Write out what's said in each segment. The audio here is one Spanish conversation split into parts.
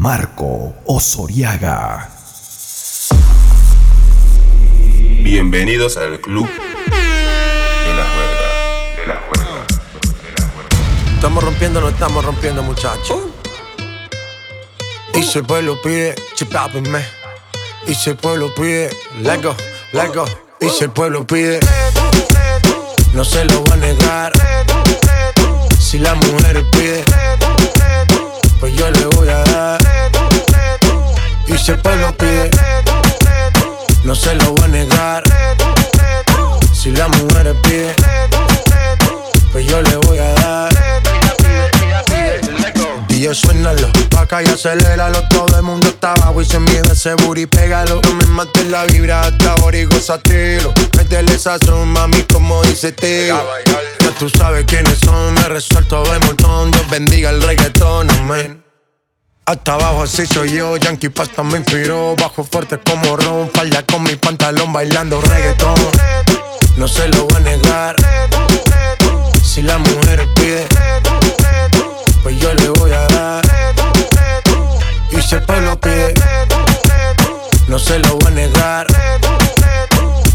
Marco Osoriaga. Bienvenidos al club de la juega, de la juega, de la juega. Estamos rompiendo, no estamos rompiendo, muchachos. Y si el pueblo pide, chipápenme. Y si el pueblo pide, let go, let go. Y si el pueblo pide, no se lo va a negar. Si la mujer pide, pues yo le voy a dar. Y si el pueblo pide, no se lo va a negar. Si la mujer pide, pues yo le voy a dar. Y suénalo, pa' acá y aceléralo Todo el mundo está abajo y se mide ese booty, pégalo. No me mates la vibra hasta ahora y gozatelo Métele sazón, mami, como dice tío Ya tú sabes quiénes son, me resuelto de montón. Dios bendiga el reggaetón, amén hasta abajo así soy yo, Yankee Pasta me inspiró. Bajo fuerte como Ron, falla con mi pantalón bailando reggaetón. No se lo voy a negar. Si la mujer pide Pues yo le voy a dar. Y si el pueblo pide No se lo voy a negar.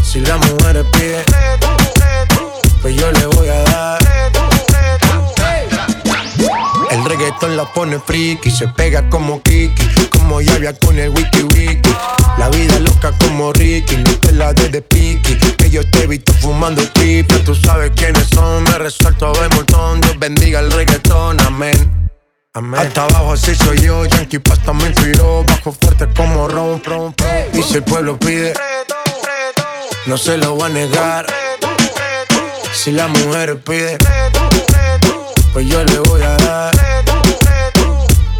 Si la mujer pide Pues yo le voy a dar reggaetón la pone friki, se pega como Kiki, como Yavia con el wiki wiki. La vida loca como Ricky, no te la de piqui. Que yo te he visto fumando triple, tú sabes quiénes son, me resalto de montón. Dios bendiga el reggaetón, amén. Amén. Hasta abajo así soy yo, Yankee Pasta me inspiró, bajo fuerte como Ron, ron, ron. Y si el pueblo pide, no se lo va a negar. Si la mujer pide, pues yo le voy a dar.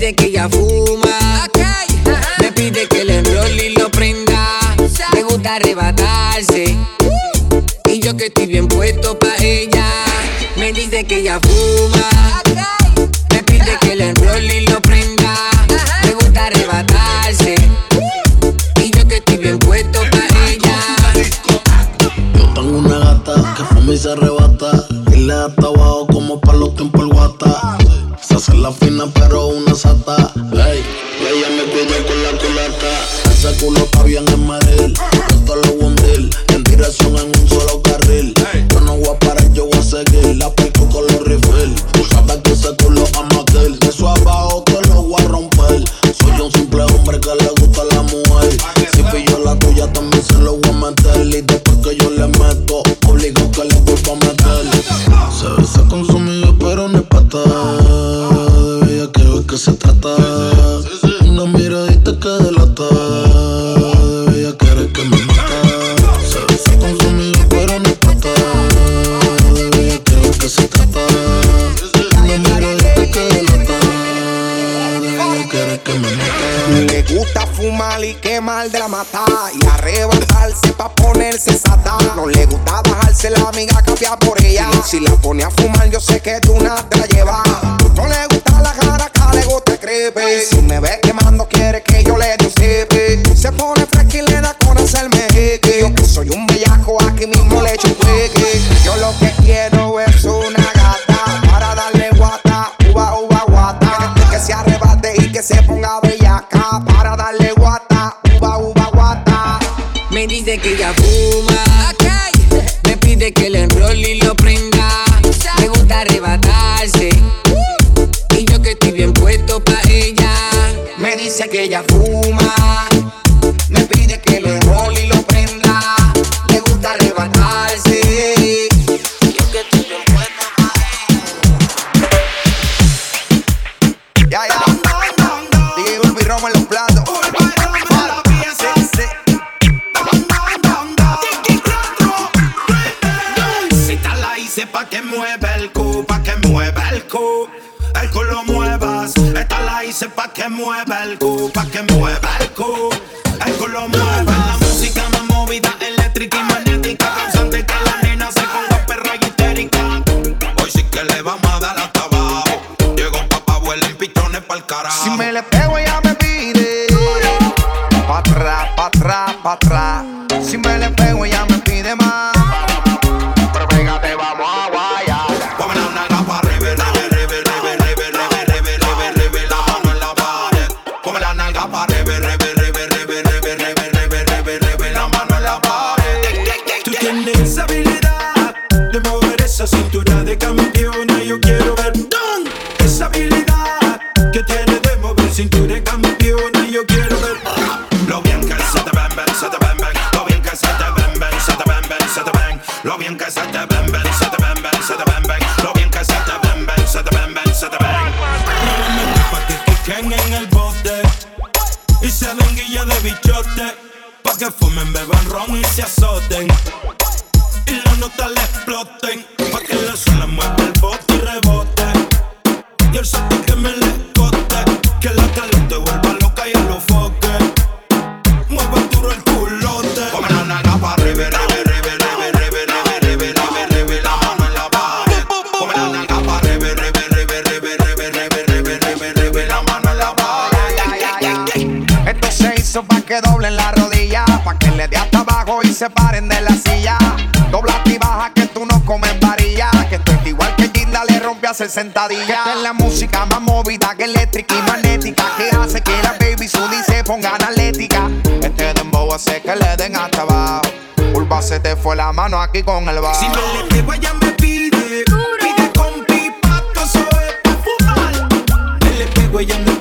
Me dice que ella fuma. Me pide que le enrolle y lo prenda. Me gusta arrebatarse. Y yo que estoy bien puesto pa' ella. Me dice que ella fuma. Me pide que le enrolle y lo prenda. Me gusta arrebatarse. Y yo que estoy bien puesto pa' ella. Yo tengo una gata que fuma y se arrebata. Y le da abajo Se hace la fina, pero una sata. hace es la música más movida que eléctrica y magnética. Que hace que la baby Sudi se ponga analética. Este dembow hace que le den hasta abajo. Pulpa se te fue la mano aquí con el bajo. Si no le debo, ella me pide. Pide con pipa, soy pa' fumar. Le pego, ella me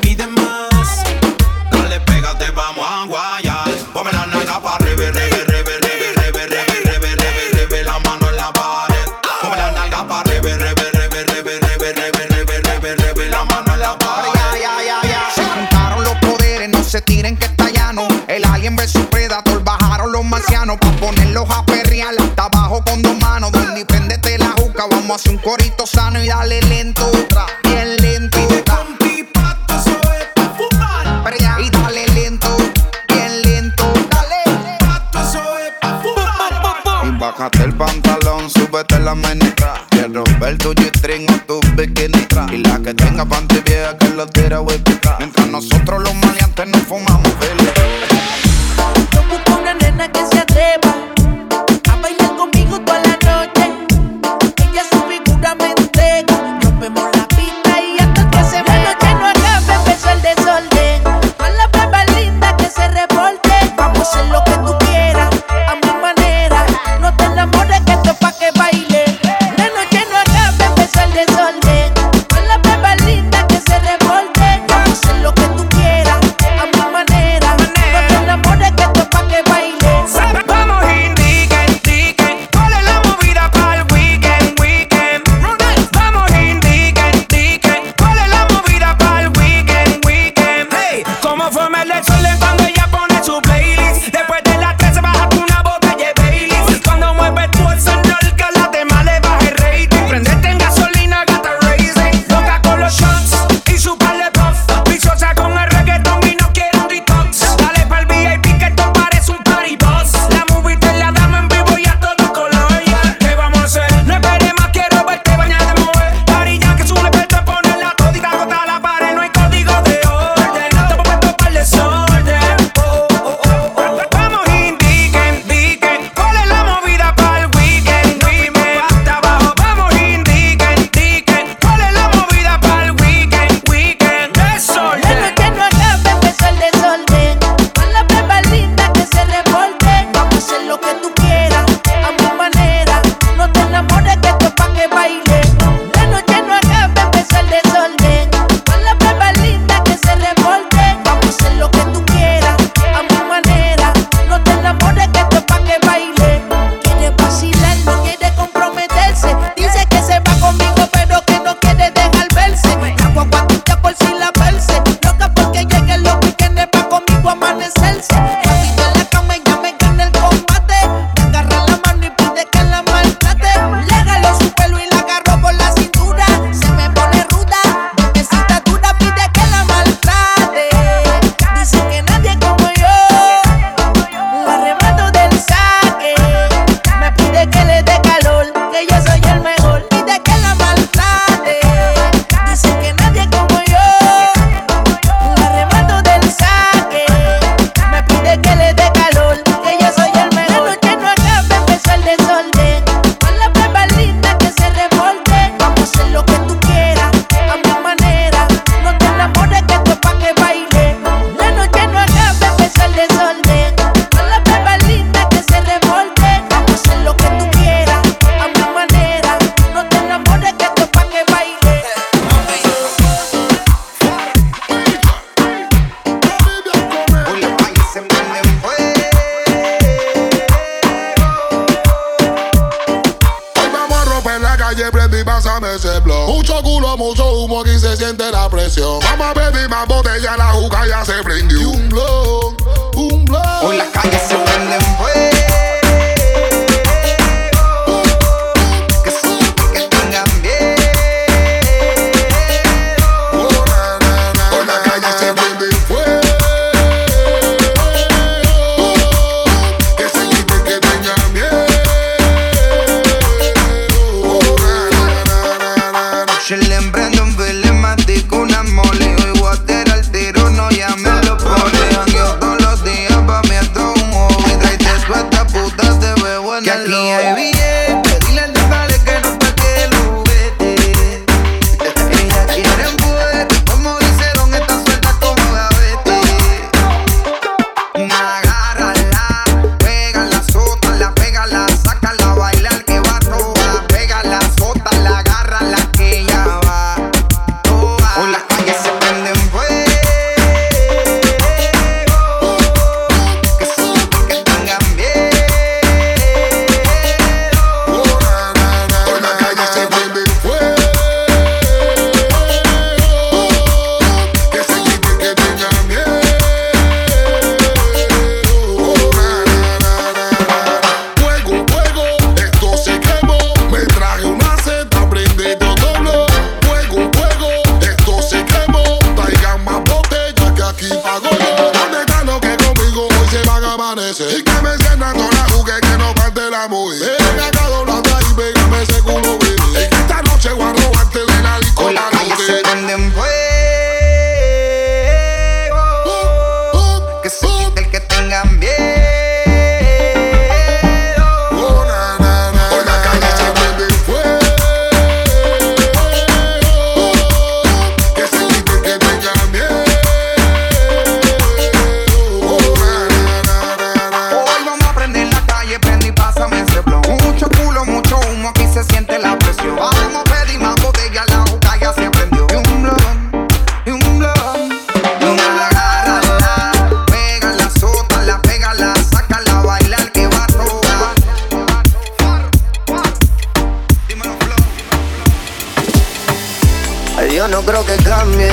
creo que cambie.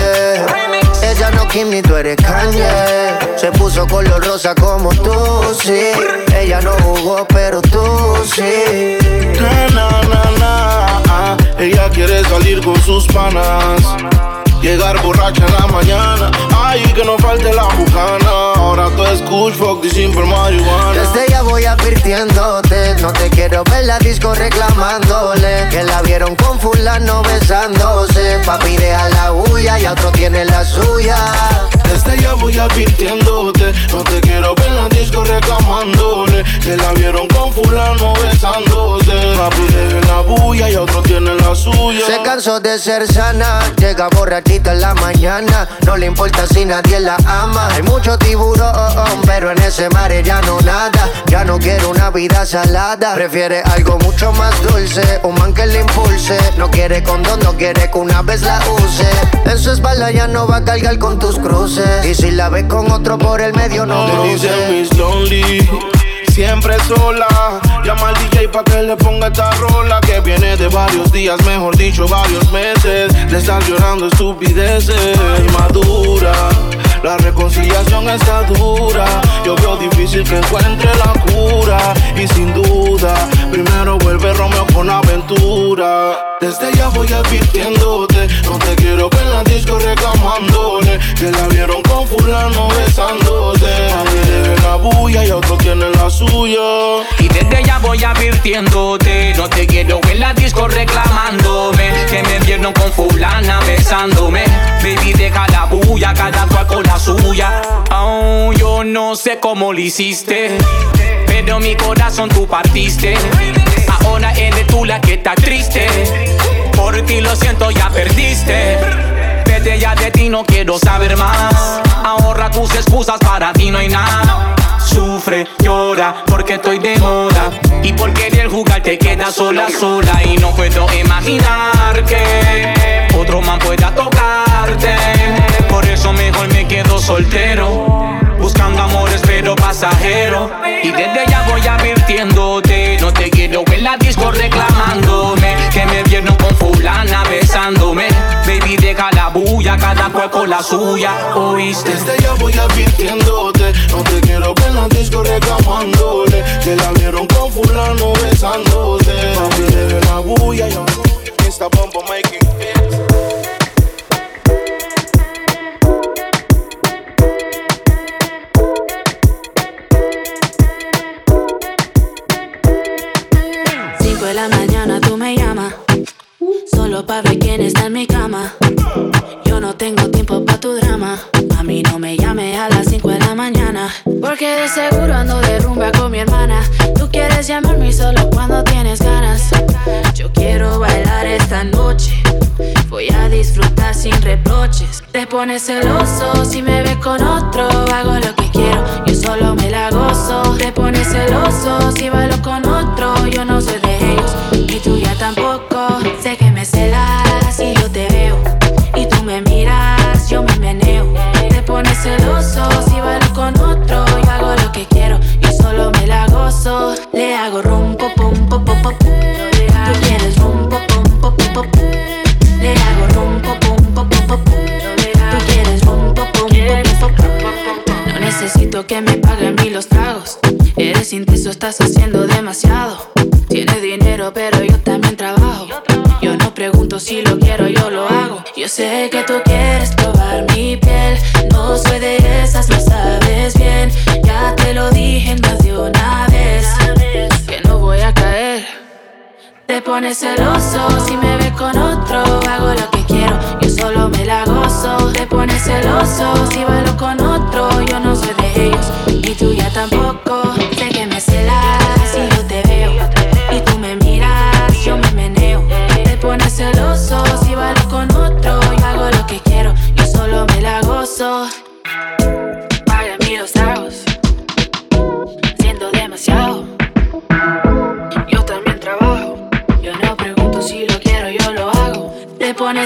Ella no Kim ni tú eres Kanye. Se puso color rosa como tú, sí. Ella no jugó, pero tú sí. Na, na, na. Ella quiere salir con sus panas. Llegar borracha en la mañana. Ay, que no falte la bucana. Ahora tú escuch, fuck y simple marihuana. Desde voy advirtiéndote. No te quiero ver la disco reclamándole. Que la vieron con fulano besándose. Papi, deja la huya y otro tiene la suya. Desde ya voy advirtiéndote. No te quiero ver la disco reclamándole. Que la vieron con fulano besándose. Papi, deje la bulla y otro tiene la suya. Se cansó de ser sana, llega borrachita en la mañana. No le importa si nadie la ama. Hay mucho tiburón, pero en ese mar ya no nada. Ya no quiere una vida salada. Prefiere algo mucho más dulce, un man que le impulse. No quiere condón, no quiere que una vez la use. En su espalda ya no va a cargar con tus cruces. Y si la ves con otro por el medio, no Le cruces. Miss Lonely Siempre sola, llama al DJ pa' que le ponga esta rola Que viene de varios días, mejor dicho varios meses De estar llorando estupideces Madura, la reconciliación está dura. Yo veo difícil que encuentre la cura. Y sin duda, primero vuelve Romeo con aventura. Desde ya voy advirtiéndote No te quiero ver en la disco reclamándole. Que la vieron con fulano besándose. Tiene la bulla y otro tiene la suya. Y desde ya voy advirtiéndote No te quiero en la disco reclamándome. Que me vieron con fulana besándome. Baby deja la bulla, cada cual con la suya. Oh, yo no sé cómo lo hiciste Pero mi corazón tú partiste. Ahora eres tú la que está triste. Por ti lo siento, ya perdiste. Vete ya de ti, no quiero saber más. Ahorra tus excusas, para ti no hay nada Sufre, llora, porque estoy de moda. Y por querer jugar te quedas sola, sola. Y no puedo imaginar que Otro man pueda tocarte. Por eso mejor me quedo soltero Buscando amores pero pasajero. Y desde ya voy advirtiéndote No te quiero en la disco reclamándome Que me vieron con fulana besándome Baby bulla, cada con la suya, ¿oíste? Desde ya voy advirtiéndote, no te quiero ver en la disco reclamándole, que la vieron con fulano besándote. Papi, de la bulla, yo, Mr. Bumbo making solo para ver quién está en mi cama. Yo no tengo tiempo para tu drama. A mí no me llames a las 5 de la mañana. Porque de seguro ando de rumba con mi hermana. Tú quieres llamarme solo cuando tienes ganas. Yo quiero bailar esta noche. Voy a disfrutar sin reproches. Te pones celoso si me ves con otro. Hago lo que quiero, yo solo me la gozo. Te pones celoso si bailo con otro. Yo no soy de ellos, y tú ya tampoco. Te pones celoso si bailo con otro. Yo hago lo que quiero, yo solo me la gozo. Le hago rum, pum, pum, pum, pum, Tú quieres rum, pum, pum, pum, pum, Le hago rum, pum, pum, pum, pum, Tú quieres rum, pum, pum, pum, No necesito que me paguen mí los tragos. Eres intenso, estás haciendo demasiado. Tienes dinero, pero yo también trabajo. Yo no pregunto si lo quiero, yo lo hago. Yo sé que tú quieres. No soy de esas, lo sabes bien. Ya te lo dije más de una vez. Que no voy a caer. Te pones celoso si me ves con otro. Hago lo que quiero, yo solo me la gozo. Te pones celoso si bailo con otro. Yo no soy de ellos, y tú ya tampoco.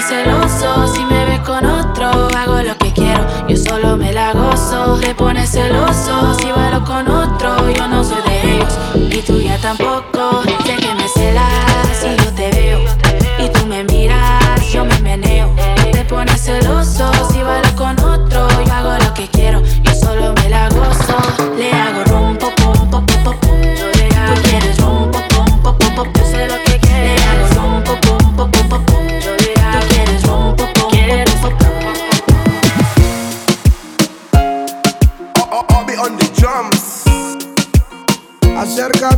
Pones celoso si me ves con otro. Hago lo que quiero, yo solo me la gozo. Te pones celoso si bailo con otro. Yo no soy de ellos, y tú ya tampoco. Sé que me celas si yo te veo. Y tú me miras, yo me meneo. Te pones celoso si bailo con otro. Yo hago lo que quiero, yo solo me la gozo.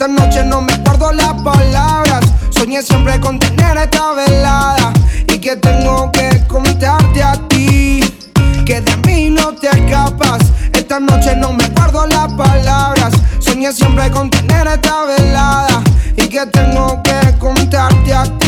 Esta noche no me guardo las palabras. Soñé siempre con tener esta velada y que tengo que contarte a ti que de mí no te escapas. Esta noche no me guardo las palabras. Soñé siempre con tener esta velada y que tengo que contarte a ti.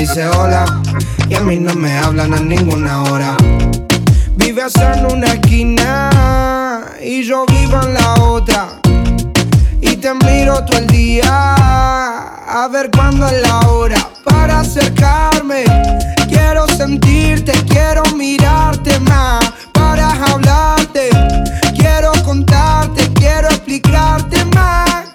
dice hola. Y a mí no me hablan a ninguna hora. Vives en una esquina y yo vivo en la otra. Y te miro todo el día a ver cuándo es la hora para acercarme. Quiero sentirte, quiero mirarte más para hablarte. Quiero contarte, quiero explicarte más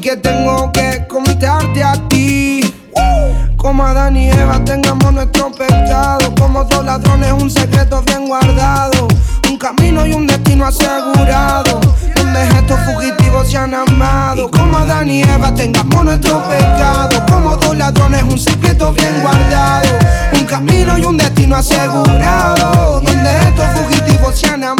que tengo que contarte a ti. Como Adán y Eva tengamos nuestro pecado, como dos ladrones un secreto bien guardado, un camino y un destino asegurado, donde estos fugitivos se han amado. Como Adán y Eva tengamos nuestro pecado, como dos ladrones un secreto bien guardado, un camino y un destino asegurado, donde estos fugitivos se han amado.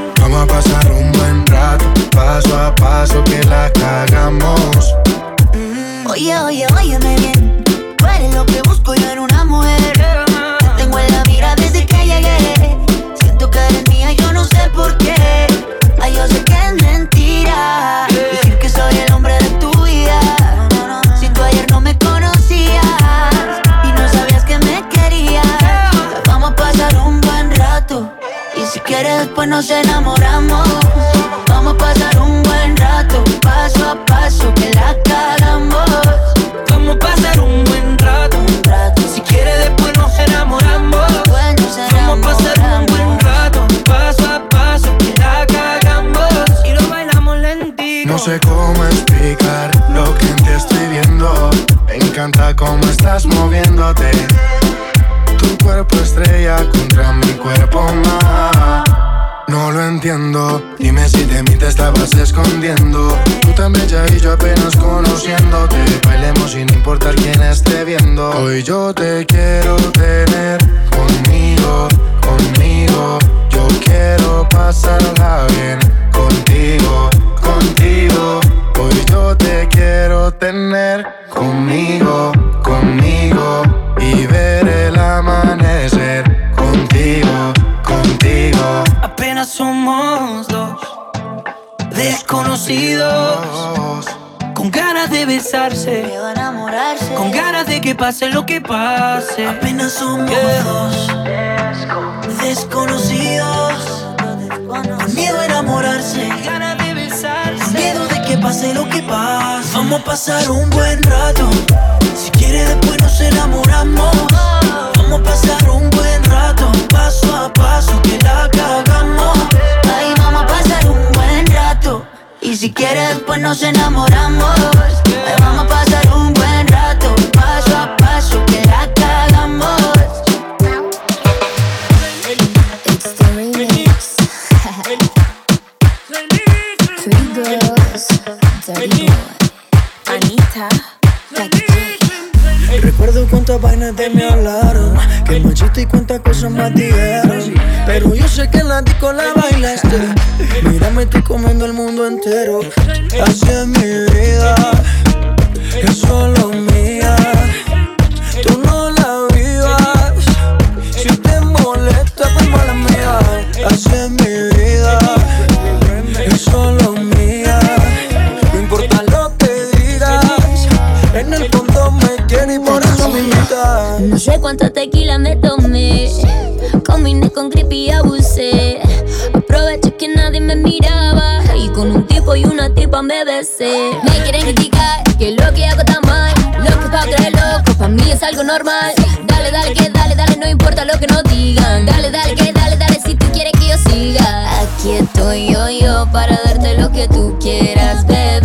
Vamos a pasar un buen rato. Paso a paso que la cagamos. Oye, oye, óyeme bien. Tú eres lo que busco yo en una mujer. Te tengo en la mira desde que llegué. Siento que eres mía, yo no sé por qué. Después nos enamoramos. Vamos a pasar un buen rato. Paso a paso que la cagamos. Vamos a pasar un buen rato. Si quiere después nos enamoramos. Vamos a pasar un buen rato. Paso a paso que la cagamos. Y lo bailamos lentito. No sé cómo explicar lo que en ti estoy viendo. Me encanta cómo estás moviéndote. Tu cuerpo estrella contra mi cuerpo más. No lo entiendo. Dime si de mí te estabas escondiendo. Tú tan bella y yo apenas conociéndote. Bailemos sin importar quién esté viendo. Hoy yo te quiero tener conmigo, conmigo. Yo quiero pasarla bien contigo, contigo. Hoy yo te quiero tener conmigo, conmigo. Y ver el amanecer Apenas somos dos desconocidos. Con ganas de besarse. Con ganas de que pase lo que pase. Apenas somos dos desconocidos. Con miedo a enamorarse. Ganas de besarse. Con miedo de que pase lo que pase. Vamos a pasar un buen rato. Si quiere después nos enamoramos. Vamos a pasar un buen rato. Paso a paso que la cagamos. Ay, vamos a pasar un buen rato. Y si quieres, después nos enamoramos. Ay, vamos a pasar un buen rato. Paso a paso que la cagamos. It's the remix. Three girls, dirty boy. Anita, Recuerdo cuántas vainas de me hablaron Que machista y cuántas cosas más dijeron. Pero yo sé que en la disco la bailaste. Mírame, estoy comiendo el mundo entero. Así es mi vida. Es solo mía. Tú no la vivas. Si te molesta, pues mala mía. Así es mi vida. Es solo mía. No importa lo que digas. En el fondo me quiere y por No sé cuánta tequila me tomé. Combiné con creepy y abusé. Aproveché que nadie me miraba. Y con un tipo y una tipa me besé. Me quieren criticar que lo que hago está mal. Lo que pa' creer loco, pa' mí es algo normal. Dale, dale, que dale, dale, no importa lo que nos digan. Dale, dale, que dale, dale, si tú quieres que yo siga. Aquí estoy yo, yo, para darte lo que tú quieras, bebé.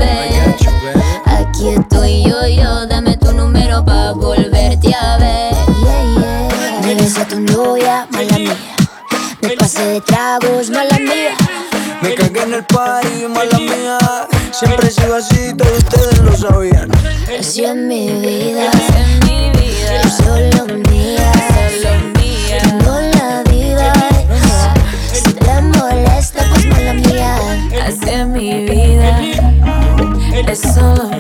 De tragos, mala mía. Me cagué en el party, mala mía Siempre he sido así, todos ustedes lo sabían Así es mi vida. Es solo mía. Tú no la vivas. Si te molesta, pues mala mía. Así es mi vida, es solo mía.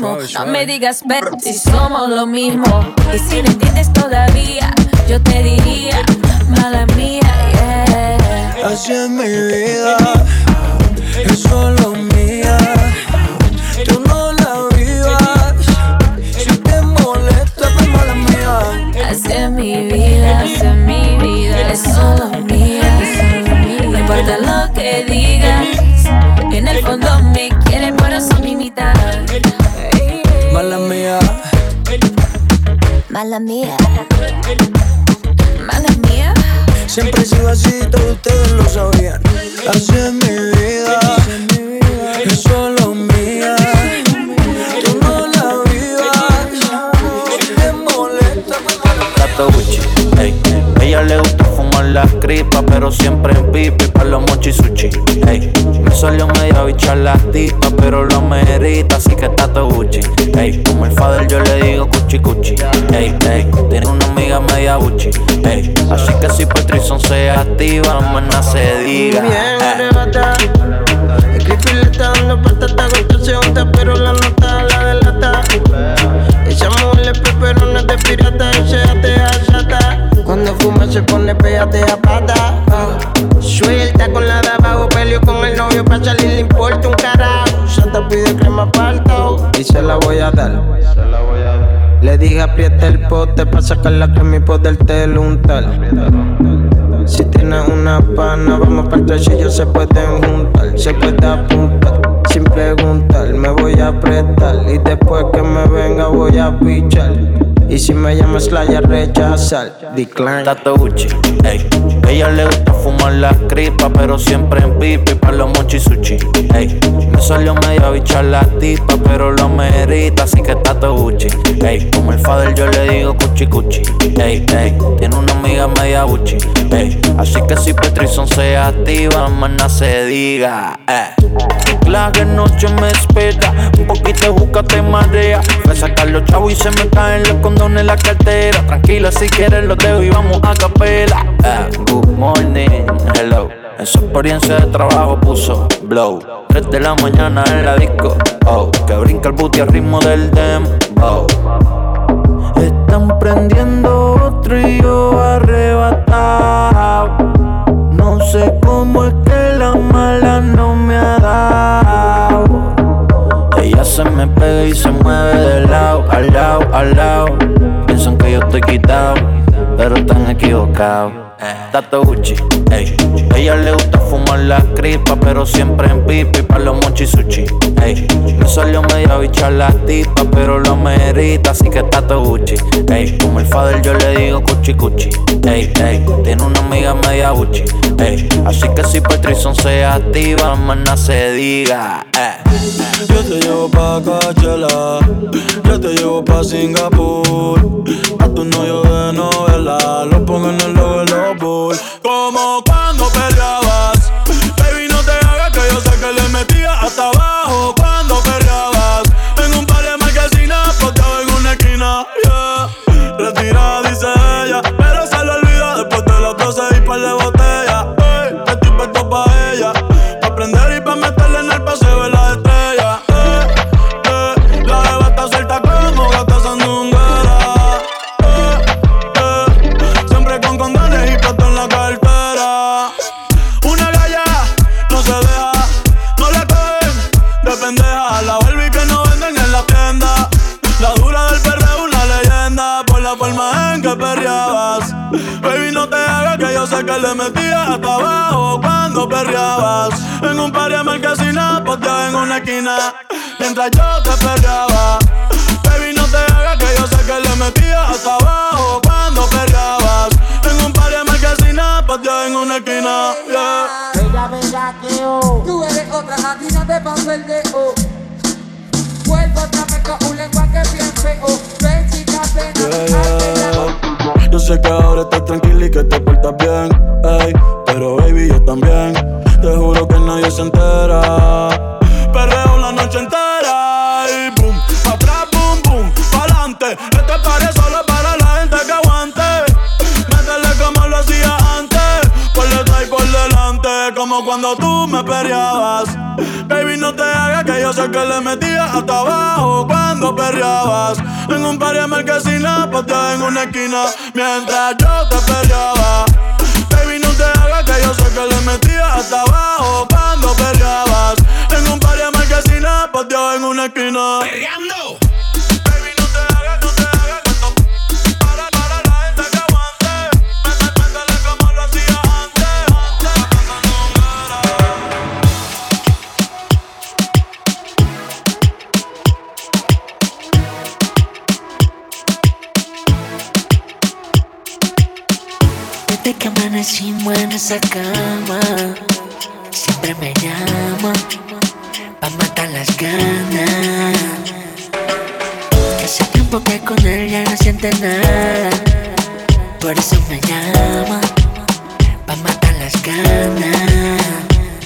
No me digas, pero si somos lo mismo. Y si no entiendes todavía, yo te diría, mala mía, yeah. Así es mi vida, es solo mía. Tú no la vivas. Si te molesta, pues mala mía. Así es mi vida, así es mi vida, es solo mía. No importa lo que digas, en el fondo me quieres, por eso me. Mala mía. Siempre he sido así, todos ustedes lo sabían. Así es mi vida, es solo mía. Tú no la vivas, si te molesta, Tato Gucci, ey. Ella le gusta la cripa, pero siempre en pipi pa' los mochi sushi, ey. Me salió media bicha la tipa, pero lo merita, así que Tato Gucci, ey. Como el fader yo le digo cuchi cuchi, ey, ey. Tiene una amiga media Gucci, ey. Así que si Patrison se activa, maná se diga, Bien. El creepy le está dando patata con pero la nota la delata. Esa mujer es peperona de pirata se pone pégate a pata. Ah. Suelta con la de abajo, peleo con el novio pa' salir, le importa un carajo. Santa pide crema palto y se la voy a dar. Le dije aprieta el pote pa' sacar la crema y poderte untar. Si tienes una pana, vamos para el ellos se pueden juntar, se puede apuntar. Sin preguntar, me voy a apretar. Y después que me venga, voy a pichar. Y si me llamas, la ya rechazar. Decline. Tato Gucci, ey. Ella le gusta fumar la cripa, pero siempre en pipi pa' los mochi sushi, ey. Me salió media bicha la tipa, pero lo merita, así que Tato Gucci, ey. Como el fader yo le digo cuchi cuchi, ey, ey. Tiene una amiga media Gucci, ey. Así que si Petrison se activa, maná se diga, eh. Que noche me espera, un poquito de juca te marea. Fue a sacar los chavos y se me caen los condones en la cartera. Tranquila, si quieres los dejo y vamos a capela. Eh, good morning, hello. En su experiencia de trabajo puso blow. 3 de la mañana en la disco, oh. Que brinca el booty al ritmo del dembow. Están prendiendo otro y yo arrebatado. No sé cómo es que la mala no me ha dado. Ella se me pega y se mueve de lado, al lado, al lado. Piensan que yo estoy quitado, pero están equivocados. Tato Gucci, ey. Ella le gusta fumar la cripa, pero siempre en pipi pa' los mochi sushi, ey. Me salió media bicha la tipa, pero lo merita, así que Tato Gucci, ey. Como el fader yo le digo cuchi cuchi, ey, ey. Tiene una amiga media Gucci, ey. Así que si Patrison se activa, maná se diga, eh. Yo te llevo pa' Coachella, te llevo pa' Singapur. A tu novio de novela, lo pongo en el logo de los. Como esquina. Mientras yo te perreaba. Baby, no te hagas que yo sé que le metías hasta abajo cuando perreabas. En un par de marquesinas, posteado en una esquina. Yeah. Bella, bella, que oh. Tú eres otra, a ti no te paso el dedo. Vuelvo otra vez con un lenguaje bien feo. Ven, chica, ven, Yeah, yeah. Yo sé que ahora estás tranquila y que te portas bien, ey, pero baby yo también. Te juro que nadie se entera. Adelante. Este paré solo para la gente que aguante. Métele como lo hacía antes, por detrás y por delante, como cuando tú me perreabas. Baby, no te hagas que yo sé que le metías hasta abajo cuando perreabas. En un par de marquesinas, posteada en una esquina, mientras yo te perreaba. Baby, no te hagas que yo sé que le metías hasta abajo cuando perreabas. En un par de marquesinas, posteada en una esquina. ¡Perreando! Esa cama. Siempre me llama pa' matar las ganas. Que hace tiempo que con él ya no siente nada. Por eso me llama pa' matar las ganas.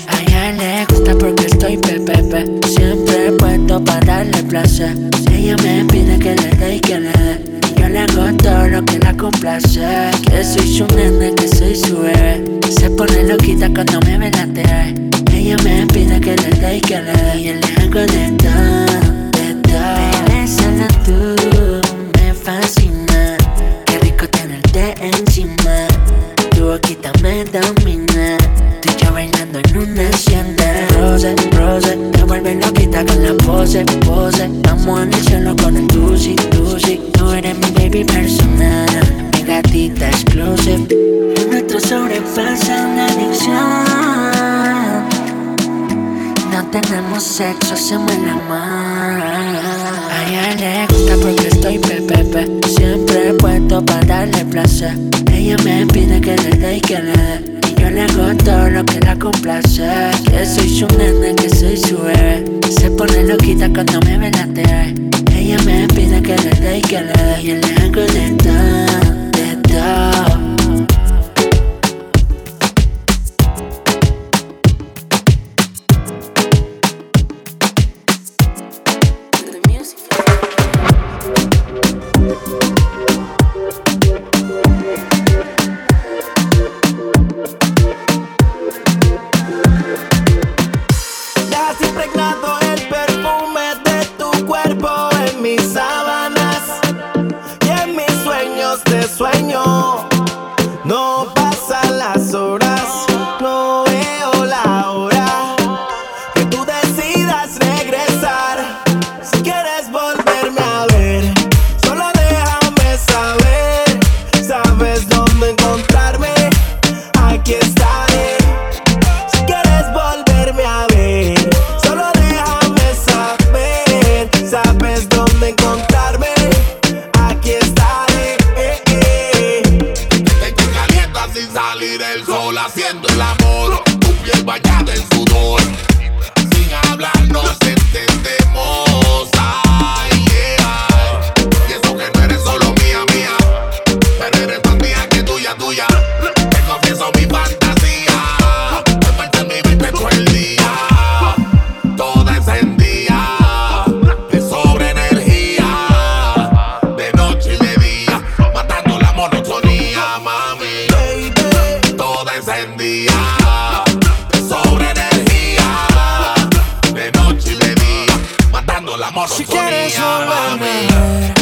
A ella le gusta porque estoy pepepe. Siempre puesto para darle placer. Si ella me pide que le dé y que le dé. Yo le hago todo lo que la complace. Que soy su nene, que soy su bebé. Se pone loquita cuando me ve la TV. Ella me pide que le dé y que le dé. Y le hago de todo, de todo. Solo tú me fascina. Qué rico tenerte encima. Tu boquita me domina. Tú y yo bailando en una hacienda. Rose, rose, te vuelve loquita con la pose, pose. Estamos en el cielo con el tusi, tusi. Tú eres mi baby personal, mi gatita exclusive. Nuestro sobrepasa la adicción. No tenemos sexo, hacemos el amor. A ella le gusta porque estoy pepepe. Siempre puesto para darle placer. Ella me pide que le dé y que le dé. Le hago todo lo que la complace. Que soy su nene, que soy su bebé. Se pone loquita cuando me ve la TV. Ella me pide que le dé y que le dé. Y le hago de todo, de todo. Monotonía. Si quieres volverme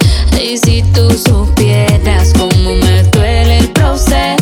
Y si tú supieras cómo me duele el proceso.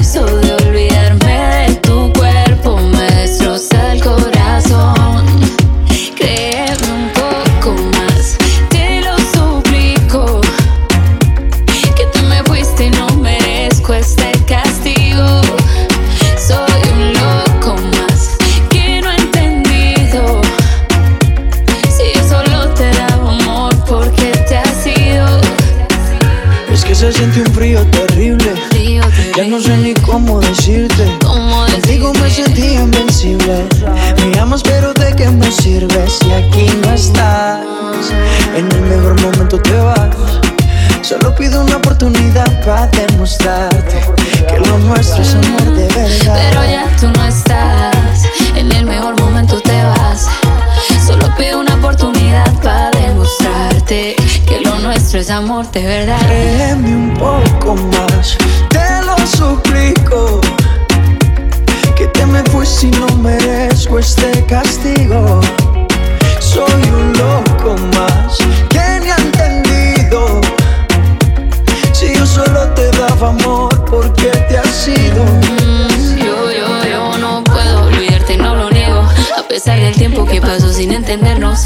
amor de verdad. Créeme un poco más, te lo suplico. Que te me fui si no merezco este castigo. Soy un loco más que me ha entendido. Si yo solo te daba amor, ¿por qué te has ido? Mm, yo, yo, yo no puedo olvidarte, no lo niego. A pesar del tiempo que pasó sin entendernos.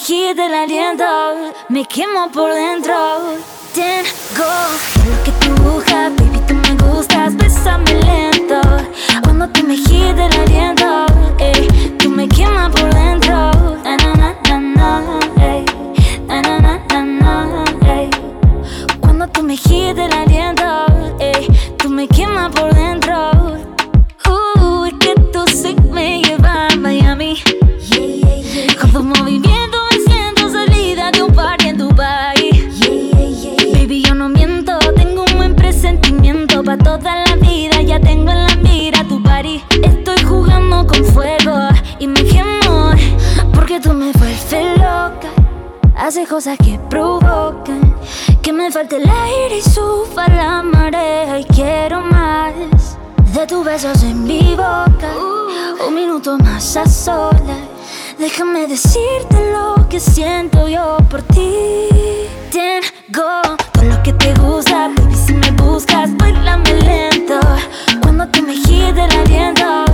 quita el aliento, me quemo por dentro. Tengo lo que tú buscas, baby, tú me gustas, bésame lento. Oh, Cuando te me quita el aliento, ey, tú me quemas por dentro. Na, na, na, na, ey. Eh, na, na, na, na, ey. Cuando tú me quita el aliento. cosas que provocan que me falte el aire y suba la marea y quiero más de tus besos en mi boca. Un minuto más a solas. Déjame decirte lo que siento yo por ti. Tengo todo lo que te gusta, baby. Si me buscas, bailame lento. Cuando te me gire el aliento.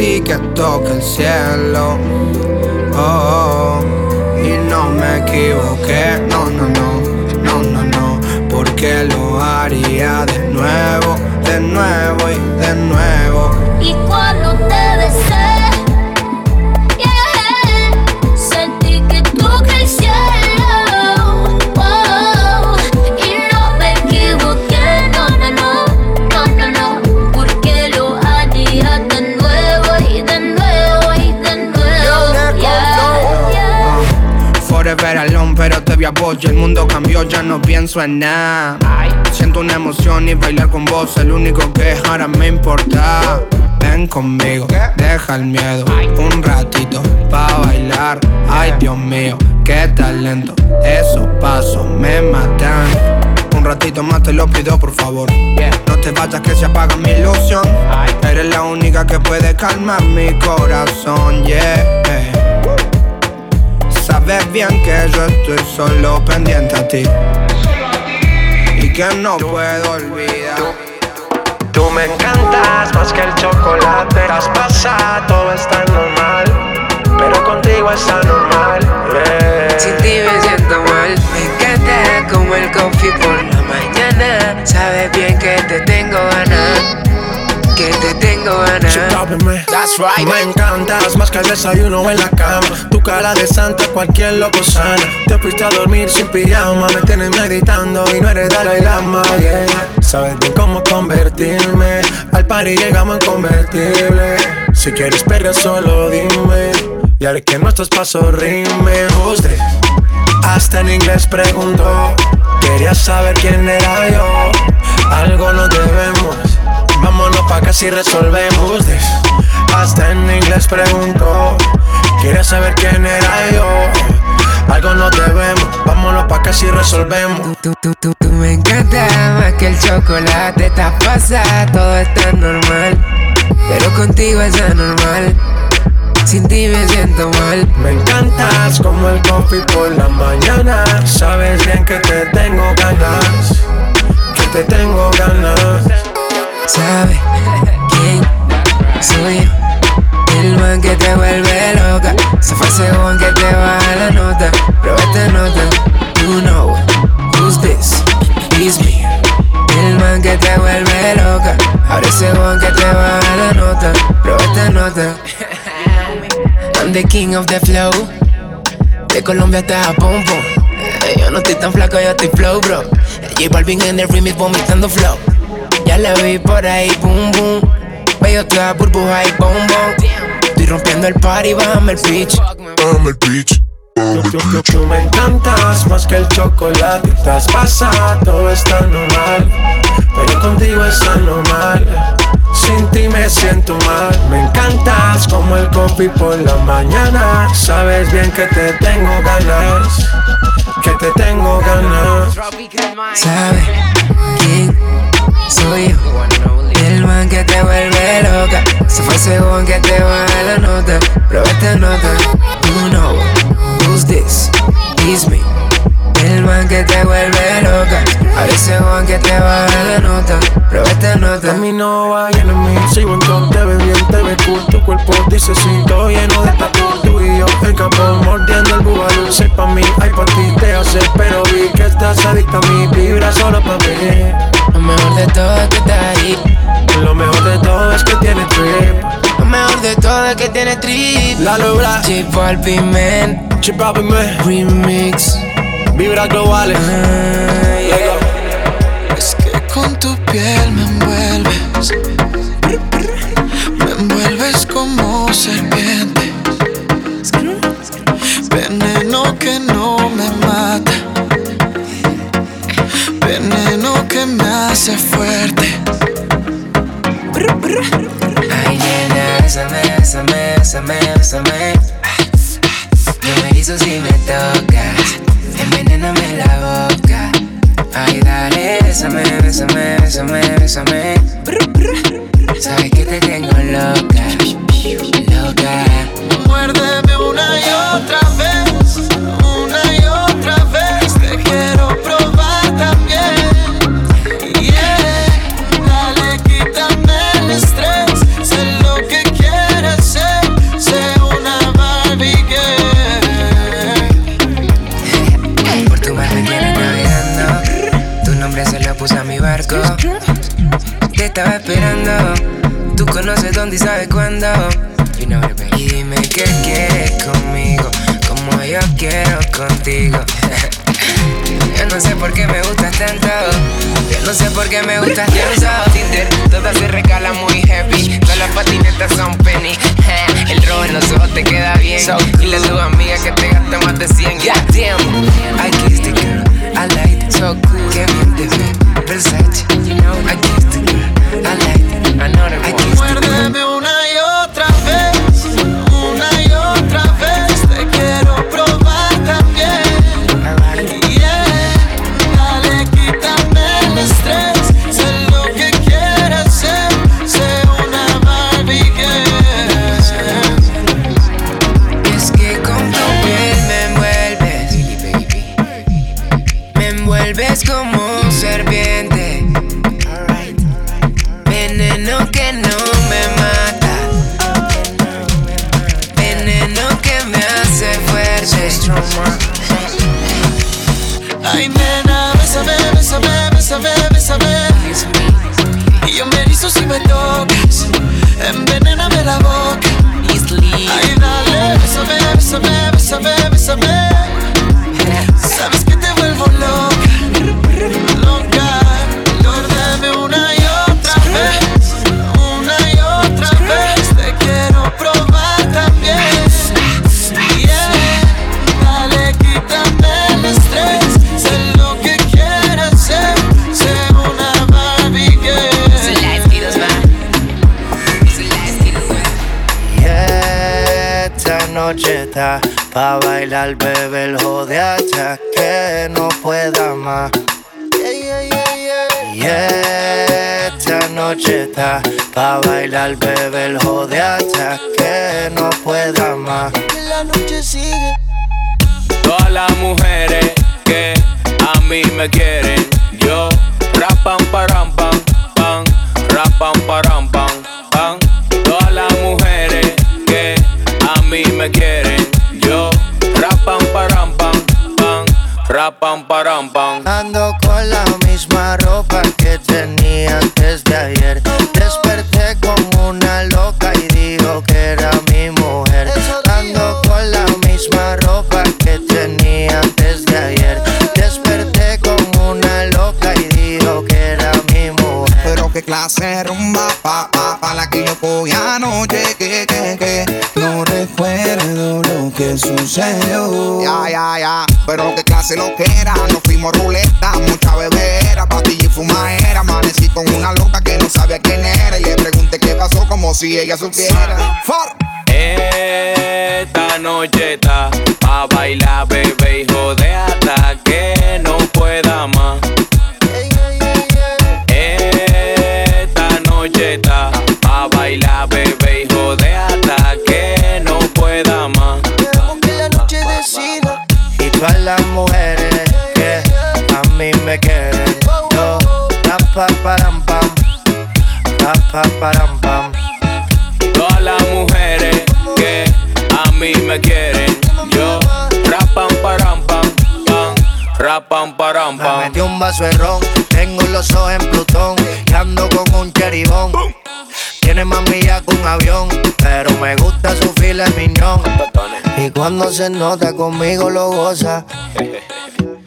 Que toca el cielo. Oh, y no me equivoqué, no, no, no, no, no, no, porque lo haría de nuevo, de nuevo y de nuevo. Y cuando El mundo cambió, ya no pienso en nada. Siento una emoción y bailar con vos, el único que ahora me importa. Ven conmigo, deja el miedo. Un ratito pa' bailar. Ay, Dios mío, qué talento. Esos pasos me matan. Un ratito más te lo pido, por favor. No te vayas que se apaga mi ilusión. Eres la única que puede calmar mi corazón, yeah. Sabes bien que yo estoy solo pendiente a ti Y que no puedo olvidar Tú me encantas más que el chocolate. Traspasa, todo está normal. Pero contigo es anormal. yeah. Sin ti me siento mal. Me encanta como el coffee por la mañana. Sabes bien que te tengo ganas. Que te tengo ganas. That's right. Me encantas más que el desayuno en la cama. Tu cara de santa, cualquier loco sana. Te fuiste a dormir sin pijama. Me tienes meditando y no eres Dalai Lama. Yeah. Sabes bien cómo convertirme. Al party llegamos en convertible. Si quieres perder, solo dime. Y haré que nuestros pasos rimen. This? Hasta en inglés preguntó. Quería saber quién era yo. Algo nos debemos. Pa' que si resolvemos this. Hasta en inglés preguntó. Quería saber quién era yo. Algo nos debemos. Vámonos pa' que si resolvemos. Tú, tú, tú, tú me encanta más que el chocolate. Está pasada, todo está normal. Pero contigo es anormal. Sin ti me siento mal. Me encantas como el coffee por la mañana. Sabes bien que te tengo ganas. Que te tengo ganas. ¿Sabes quién soy yo? El man que te vuelve loca. Se fue según que te baja la nota. Pero esta nota, you know who's this? It's me. El man que te vuelve loca. Ahora es según que te baja la nota. Pero esta nota. I'm the king of the flow. De Colombia hasta Japón. Eh, Yo no estoy tan flaco, yo estoy flow, bro. J Balvin en el remix vomitando flow. Ya la vi por ahí, boom, boom. Veo toda burbuja y boom, boom. Estoy rompiendo el party, bájame el pitch. Bájame el pitch. Tú, me encantas más que el chocolate. Estás pasada, todo está normal. Pero contigo es anormal. Sin ti me siento mal. Me encantas como el coffee por la mañana. Sabes bien que te tengo ganas. Que te tengo ganas. ¿Sabes soy yo? El man que te vuelve loca. Se fue según que te baja la nota. Pero esta nota, you know who's this? It's me. El man que te vuelve loca. Ahora ese según que te baja la nota. Pero esta nota. A mí no vayan en mí, sigo en top, te ves bien, te ves cool Tu cuerpo dice sí, todo lleno de tatu Yo en campo, mordiendo el bubalú Sé pa' mí, ay pa' ti te hace Pero vi que estás adicta a mí, vibra solo pa' mí Lo mejor de todo es que estás ahí. Lo mejor de todo es que tiene trip. Lo mejor de todo es que tiene trip. La logra J Balvin, man J Balvin, man Remix. Vibra globales. Es que con tu piel me envuelves. Me envuelves como serpiente. que no me mata, veneno que me hace fuerte. Ay, nena, bésame, bésame, bésame, bésame. Yo me hizo si me tocas, envenéname la boca. Ay, dale, bésame, bésame, bésame, bésame. Sabes que te tengo loca, loca. Muérdeme una y otra vez. Estaba esperando. Tú conoces dónde y sabes cuándo. You know it, baby. Y dime qué quieres conmigo. Como yo quiero contigo. Yo no sé por qué me gustas tanto. Yo no sé por qué me gustas tanto. Tinder, todas se recalan muy heavy. Todas las patinetas son penny. El rojo en los ojos te queda bien. Y la tu amiga que te gasta más de 100. God damn. I kissed the girl. I like it so cool. Qué bien te ve. Versace. You know, I kissed. I like it. I know that pa' bailar, bebé, el jode hasta que no pueda más. Yeah, esta noche está pa' bailar, bebé, el jode hasta que no pueda más. Que la noche sigue. Todas las mujeres que a mí me quieren, yo rapam param pam pam, rapam param pam pam. Todas las mujeres que a mí me quieren, rapam param pam. Ando con la misma ropa que tenía antes de ayer. Desperté con una loca y dijo que era mi mujer. Ando con la misma ropa que tenía antes de ayer. Desperté con una loca y dijo que era mi mujer. Pero qué clase de rumba pa, pa, pa la que yo cogí anoche que, que, que No recuerdo lo que sucedió Ya, ya, ya Pero qué clase lo que era Nos fuimos ruleta, mucha bebera Pastilla y fumadera Amanecí con una loca que no sabía quién era. Y le pregunté qué pasó como si ella supiera. For. Esta noche está pa' bailar, bebé, hijo de hasta que no pueda pa param pam, pa param pam. Todas las mujeres que a mí me quieren, yo rapam param pam pam, rapam param Me pam. metí un vaso de ron, tengo los ojos en Plutón y ando con un cheribón. Tiene más millas que un avión, pero me gusta su fila miñón. Y cuando se nota conmigo lo goza.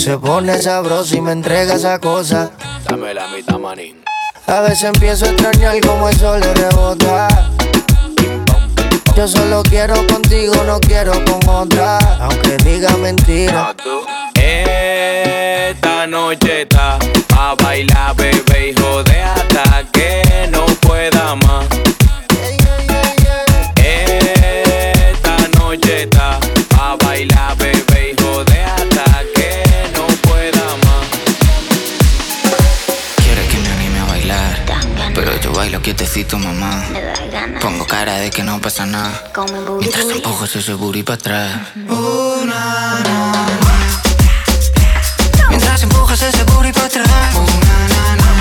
Se pone sabroso y me entrega esa cosa. Dame la mitad, manín. A veces empiezo a extrañar como el sol le rebota. Yo solo quiero contigo, no quiero con otra. Aunque diga mentira. Ah, Esta noche está a bailar, bebé, hijo de hasta que no pueda más. quietecito, mamá. Pongo cara de que no pasa nada. Mientras empujas ese booty para atrás. Oh, na, na, na. Mientras empujas ese booty para atrás. Oh,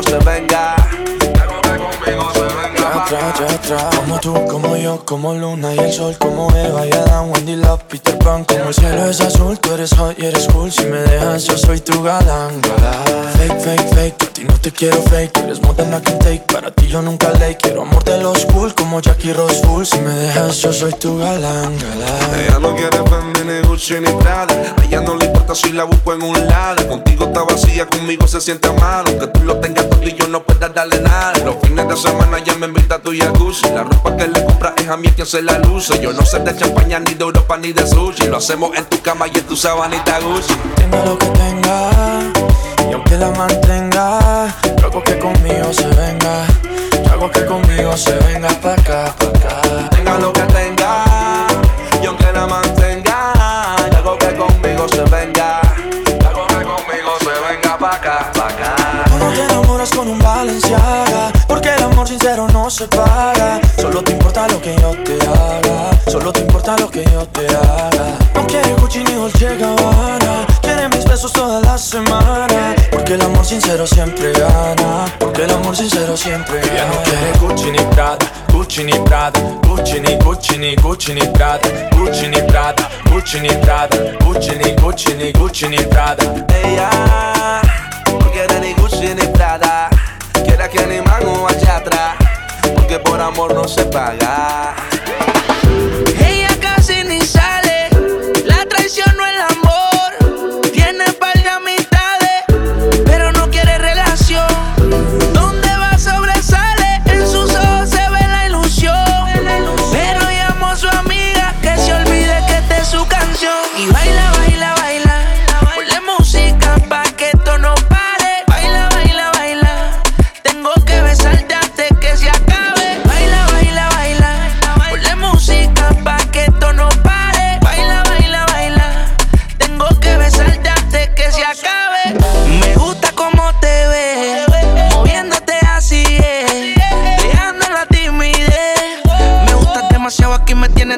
conmigo se venga. Y hago que conmigo se venga. Ya atrás, ya atrás. Como tú, como yo, como Luna y el sol, como Eva y Adán, Wendy Love, Peter Pan. Como el cielo es azul, tú eres hot y eres cool. Si me dejas, yo soy tu galán, galán. Fake, fake, fake, a ti no te quiero fake. Eres more than I can take, para ti yo nunca late. Quiero amor de los cool, como Jackie Rose Full. Si me dejas, yo soy tu galán, galán. Ella no quiere Fendi ni Gucci ni Prada A ella no le importa si la busco en un lado Contigo está vacía, conmigo se siente mal Aunque tú lo tengas todo y yo no pueda darle nada Los fines de semana ella me invita a tu jacuzzi La ropa que le compras es a mí quien se la luce. Yo no sé de champaña, ni de Europa, ni de sushi. Lo hacemos en tu cama y en tu sabanita Gucci. Tenga lo que tenga, y aunque la mantenga, hago que conmigo se venga. Hago que conmigo se venga pa' acá, pa' acá. Tenga lo que tenga, y aunque la mantenga hago que conmigo se venga. Hago que conmigo se venga pa' acá, pa' acá. No te enamoras con un Balenciaga Porque amor sincero no se paga Solo te importa lo que yo te haga Solo te importa lo que yo te haga No quiere Gucci ni Dolce Gabbana Quiere mis besos toda la semana Porque el amor sincero siempre gana Porque el amor sincero siempre gana Ella no quiere Gucci ni Prada Gucci ni Prada Gucci ni Gucci ni Gucci ni Prada Gucci ni Prada Gucci ni Prada Gucci ni Gucci ni Gucci ni Prada Ella porque eres ni Gucci ni Prada. Quiera que ni mango allá atrás, porque por amor no se paga.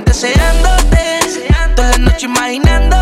Deseándote, toda la noche imaginándote,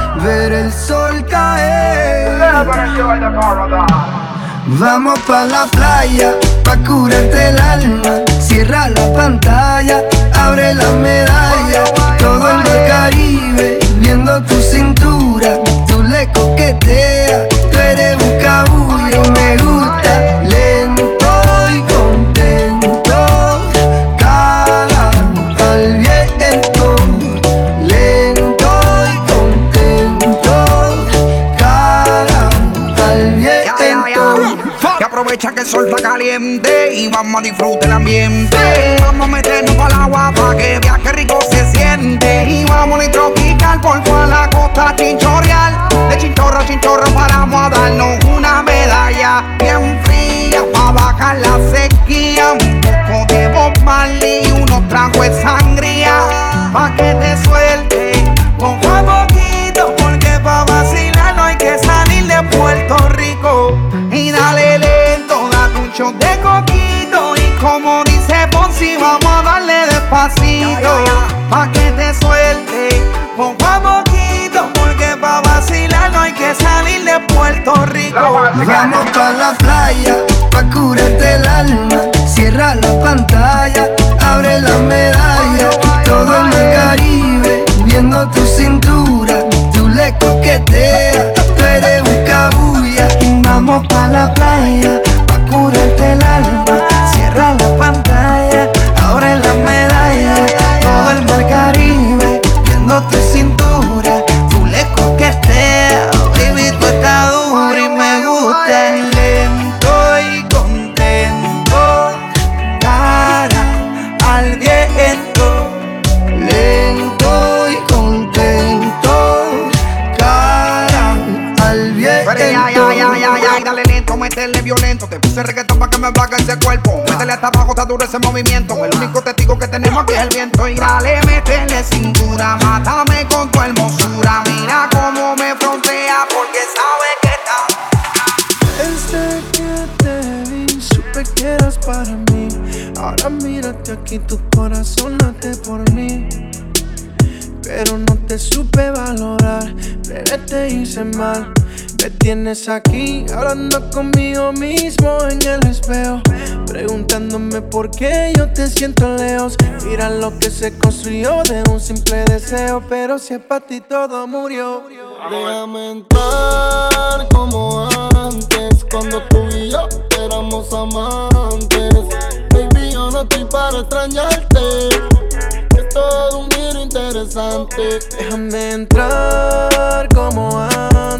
ver el sol caer. Vamos pa' la playa, pa' curarte el alma. Cierra la pantalla, abre la medalla. Todo el Caribe, viendo tu sol está caliente y vamos a disfrutar el ambiente. Vamos a meternos para el agua para que vea que rico se siente. Y vamos a tropical por toda la costa chinchorreal. De chinchorro a chinchorro paramos a darnos una medalla bien fría para bajar la sequía. Un poco de Bob y unos tragos de sangría. Pa' que te suelte poco a poquito. Porque pa' vacilar no hay que salir de Puerto de coquito. Y como dice Ponzi, vamos a darle despacito. Pa' que te suelte poco a poquito. Porque pa' vacilar no hay que salir de Puerto Rico. Vamos pa' la playa, pa' curarte el alma. Cierra la pantalla, abre la medalla. Todo el mar Caribe, viendo tu cintura. Tú le coqueteas, tú eres un cabulla. Vamos pa' la playa, meterle violento. Te puse reggaetón para que me baje ese cuerpo. Métele hasta abajo, está duro ese movimiento. El único testigo que tenemos aquí es el viento. Y dale, métele cintura, mátame con tu hermosura. Mira cómo me frontea porque sabe que está. Desde que te vi, supe que eras para mí. Ahora mírate aquí, tu corazón late por mí. Pero no te supe valorar, bebé te hice mal. Me tienes aquí hablando conmigo mismo en el espejo. Preguntándome por qué yo te siento lejos. Mira lo que se construyó de un simple deseo. Pero si es para ti todo murió. Déjame entrar como antes, cuando tú y yo éramos amantes. Baby, yo no estoy para extrañarte. Es todo un giro interesante. Déjame entrar como antes,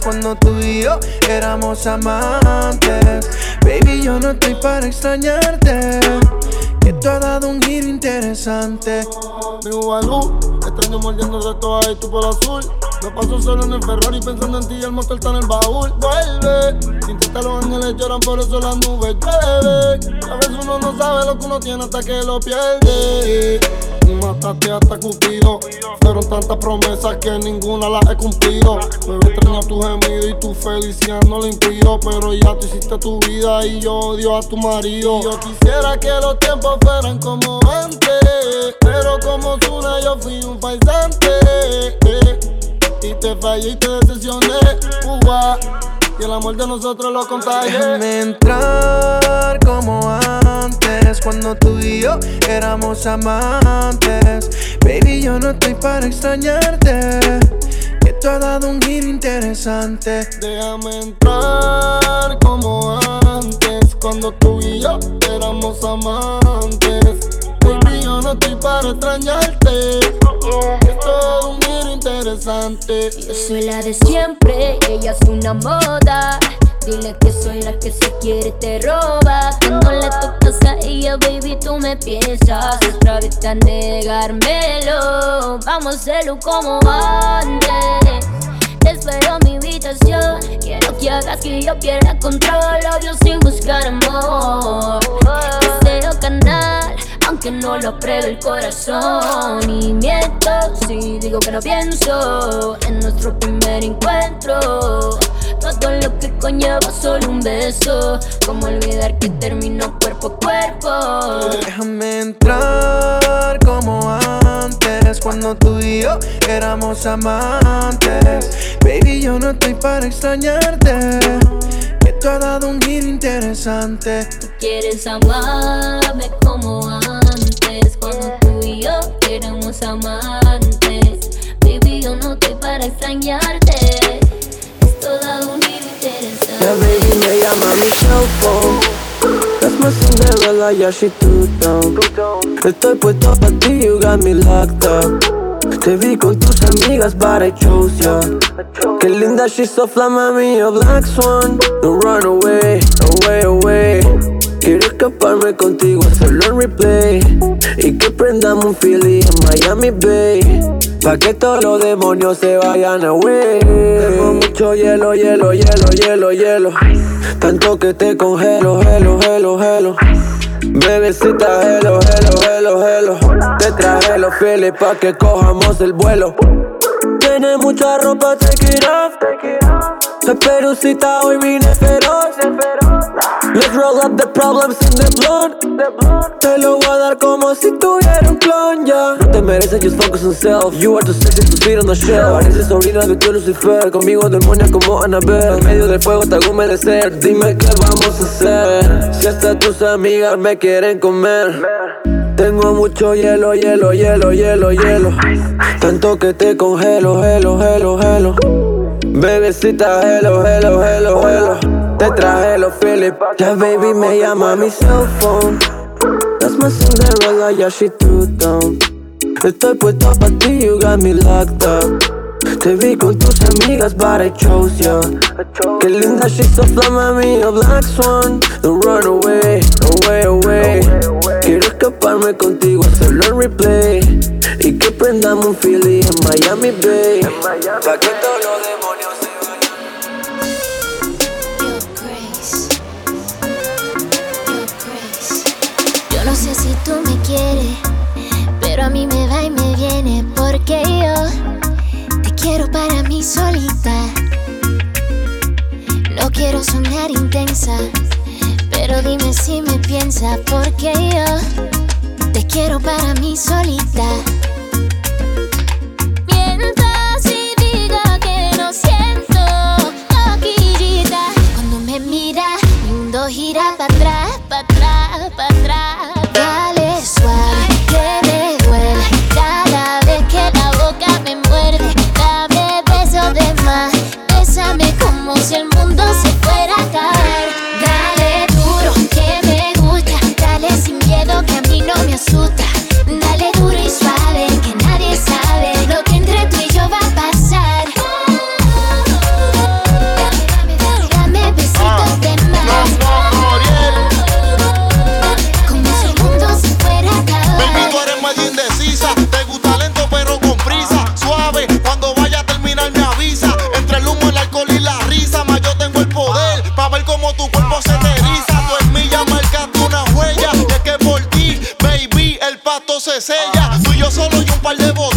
cuando tú y yo éramos amantes. Baby, yo no estoy para extrañarte. Que has dado un giro interesante. Mi Ubalú, extraño mordiendo de todas y tú por azul. Me paso solo en el Ferrari pensando en ti y el motor está en el baúl. Vuelve, sin los ángeles lloran, por eso las nubes llueven. A veces uno no sabe lo que uno tiene hasta que lo pierde. Y mataste hasta Cupido. Fueron tantas promesas que ninguna las he cumplido. Me extraño tu gemido y tu felicidad no lo impido. Pero ya tú hiciste tu vida y yo odio a tu marido. Yo quisiera que los tiempos fueran como antes. Pero como Zuna yo fui un faisante. eh. Y te fallé y te decepcioné. Uva. Y el amor de nosotros lo contagié. Déjame entrar como antes, cuando tú y yo éramos amantes. Baby, yo no estoy para extrañarte. Que tú has dado un giro interesante. Déjame entrar como antes, cuando tú y yo éramos amantes. Baby, yo no estoy para extrañarte. Es todo un giro interesante. Yo soy la de siempre, ella es una moda. Dile que soy la que se quiere te roba. Cuando le tocas a ella, baby, tú me piensas. Otra vez a negármelo. Vamos a hacerlo como antes. Espero mi habitación. Quiero que hagas que yo pierda control. Odio sin buscar amor. Deseo canal, aunque no lo apruebe el corazón. Y miento si digo que no pienso en nuestro primer encuentro. Todo lo que conlleva solo un beso. Como olvidar que terminó cuerpo a cuerpo. Déjame entrar como antes, cuando tú y yo éramos amantes. Baby, yo no estoy para extrañarte. Que tú has dado un giro interesante. Quieres amarme como antes Cuando tú y yo éramos amantes Baby, yo no estoy para extrañarte Es toda un interesante La baby me llama mi cell phone. That's my Cinderella, yeah, she too down. Estoy puesto pa' ti, you got me locked up. Te vi con tus amigas, but I chose ya. Qué linda, she's so fly, mami, a black swan. Don't run away, away, away. Escaparme contigo, hacerlo en replay. Y que prendamos un Philly en Miami Bay. Pa' que todos los demonios se vayan away. Tengo mucho hielo, hielo, hielo, hielo, hielo. Tanto que te congelo, hello, hello, hello. Bebecita, hello, hello, hello, hello. Te traje los fieles pa' que cojamos el vuelo. Tienes mucha ropa, take it off. Perucita, hoy vine feroz. Let's roll up the problems in the blunt. Te lo voy a dar como si tuviera un clon, ya. No te mereces, just focus on self. You are too sexy to speed on the shelf. Pareces sobrina de tu Lucifer. Conmigo demonia como Annabelle. En medio del fuego te hago humedecer. Dime qué vamos a hacer. Si hasta tus amigas me quieren comer. Tengo mucho hielo, hielo, hielo, hielo, hielo. Tanto que te congelo, hello, hello, hello. Bebecita, hello, hello, hello, hello. Te traje los Philip. Ya baby me llama mi cell phone. That's my Cinderella, yeah, she too down. Estoy puesto pa' ti, you got me locked up. Te vi con tus amigas, but I chose ya. Qué linda, she's so fly, mami, a black swan. Don't run away, away, away. Quiero escaparme contigo, hacerlo en replay. Y que prendamos un Philly en Miami Bay. quiere, pero a mí me va y me viene porque yo te quiero para mí solita. No quiero sonar intensa, pero dime si me piensa porque yo te quiero para mí solita. Mientras y diga que no siento loquillita, cuando me mira mi mundo gira para atrás, pa' ella. Tú y yo solo y un par de botellas.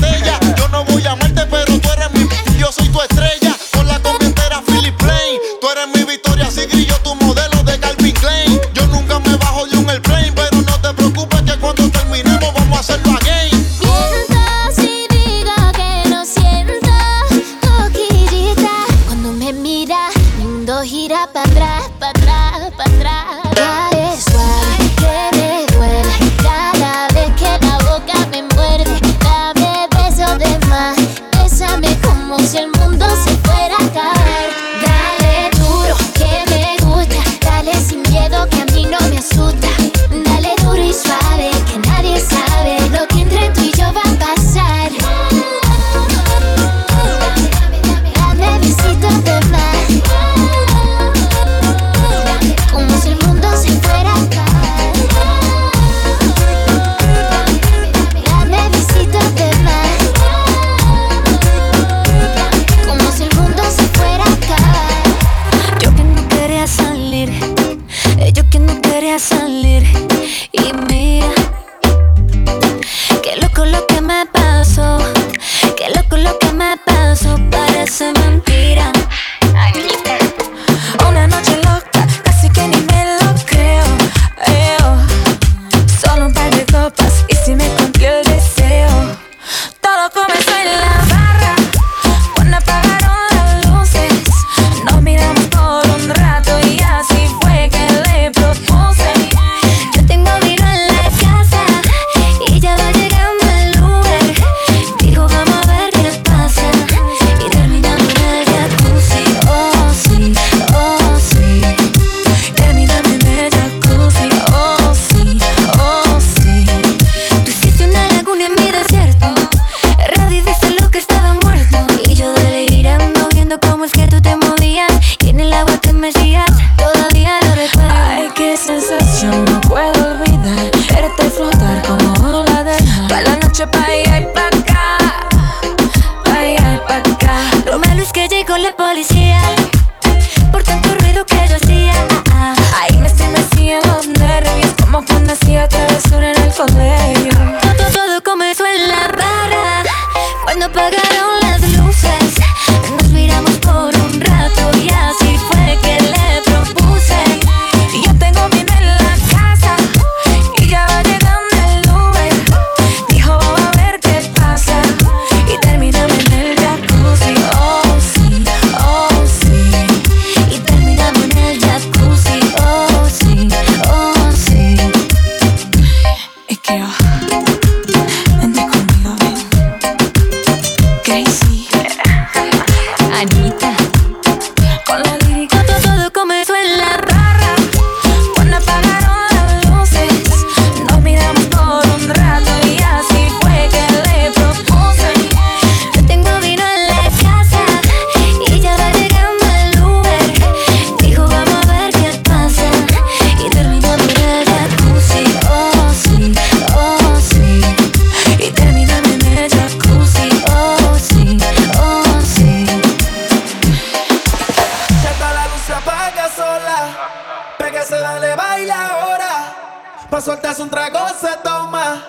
Pa' sueltas un trago se toma.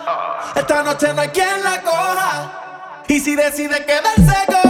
Esta noche no hay quien la coja. Y si decide quedarse con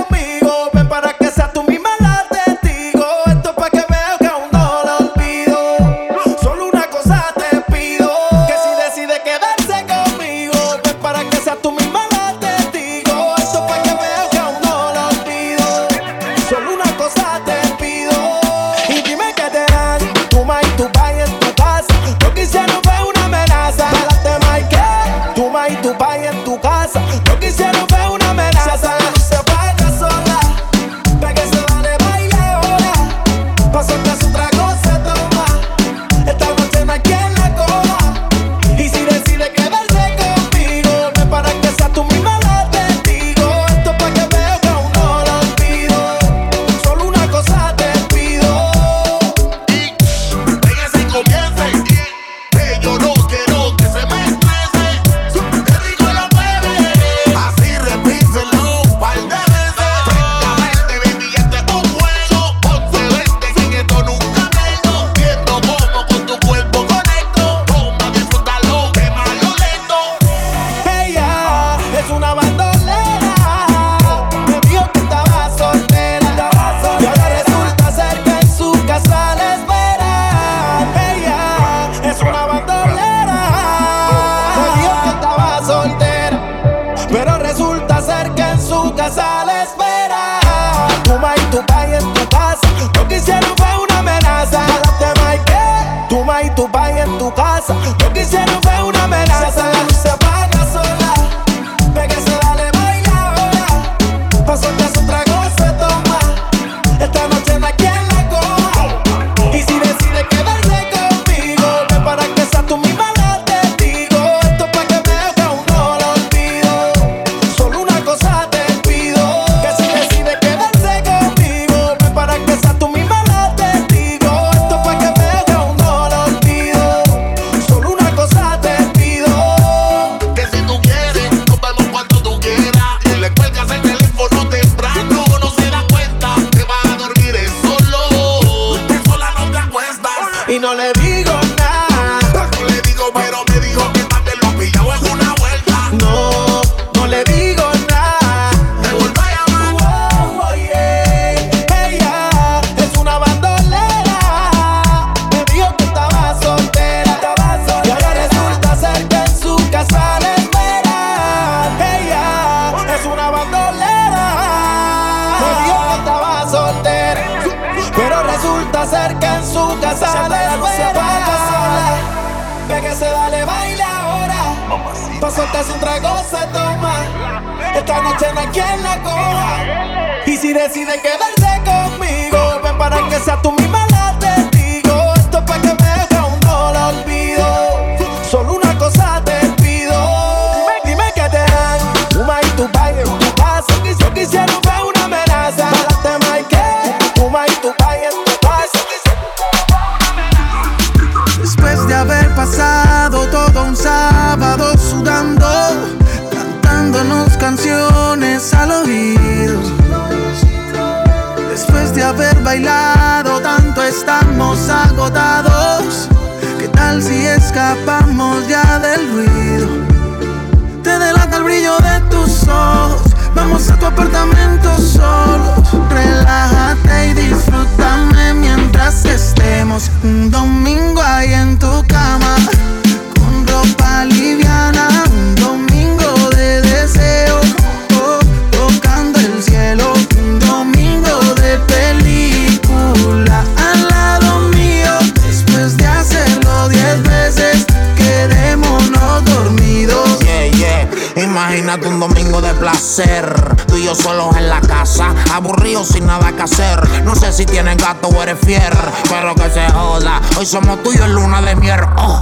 hoy somos tuyos, luna de miel. Oh.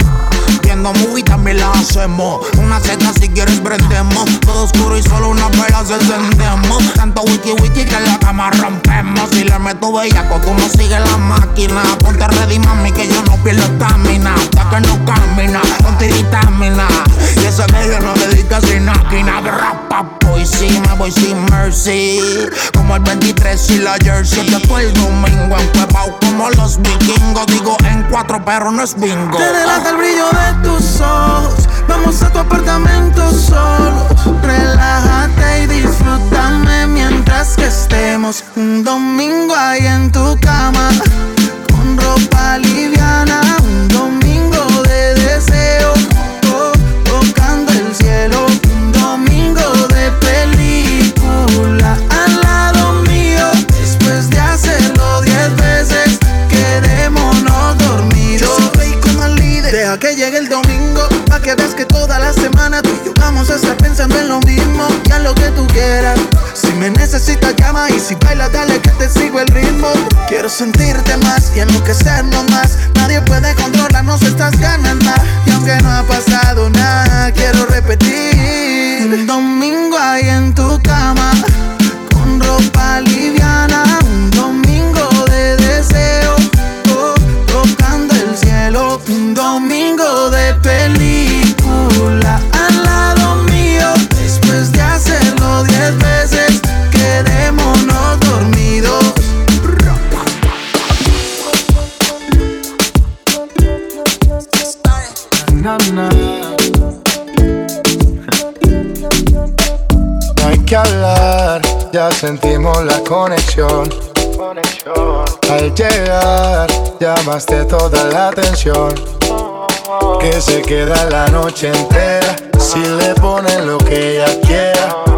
Viendo movie también la hacemos. Una seta si quieres prendemos. Todo oscuro y solo una vela se encendemos. Tanto wiki wiki que la cama rompemos. Si le meto bellaco, tú no sigues la máquina. Ponte ready, mami, que yo no pierdo estamina. Hasta que no camina, con tiritamina. Y eso que yo no dedico sin máquina. Rap, y si me voy sin mercy como el 23 y la jersey de todo el domingo. Encuepao como los vikingos, digo en cuatro, pero no es bingo. Te delata el brillo de tus ojos, vamos a tu apartamento solos. Relájate y disfrútame mientras que estemos un domingo ahí en tu cama. Estar pensando en lo mismo y en lo que tú quieras. Si me necesitas, llama y si bailas, dale que te sigo el ritmo. Quiero sentirte más y enloquecernos más. Nadie puede controlarnos estas ganas más. Y aunque no ha pasado nada, quiero repetir. Un domingo ahí en tu cama, con ropa liviana. Conexión. Al llegar, llamaste toda la atención. Que se queda la noche entera si le ponen lo que ella quiera.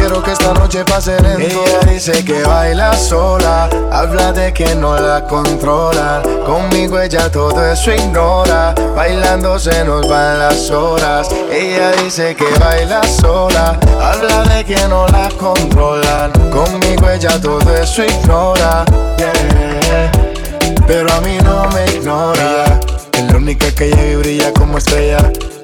Quiero que esta noche pase lento. Ella dice que baila sola Habla de que no la controlan Conmigo ella todo eso ignora Bailando se nos van las horas. Ella dice que baila sola Habla de que no la controlan Conmigo ella todo eso ignora yeah. Pero a mí no me ignora. Es la única que llega y brilla como estrella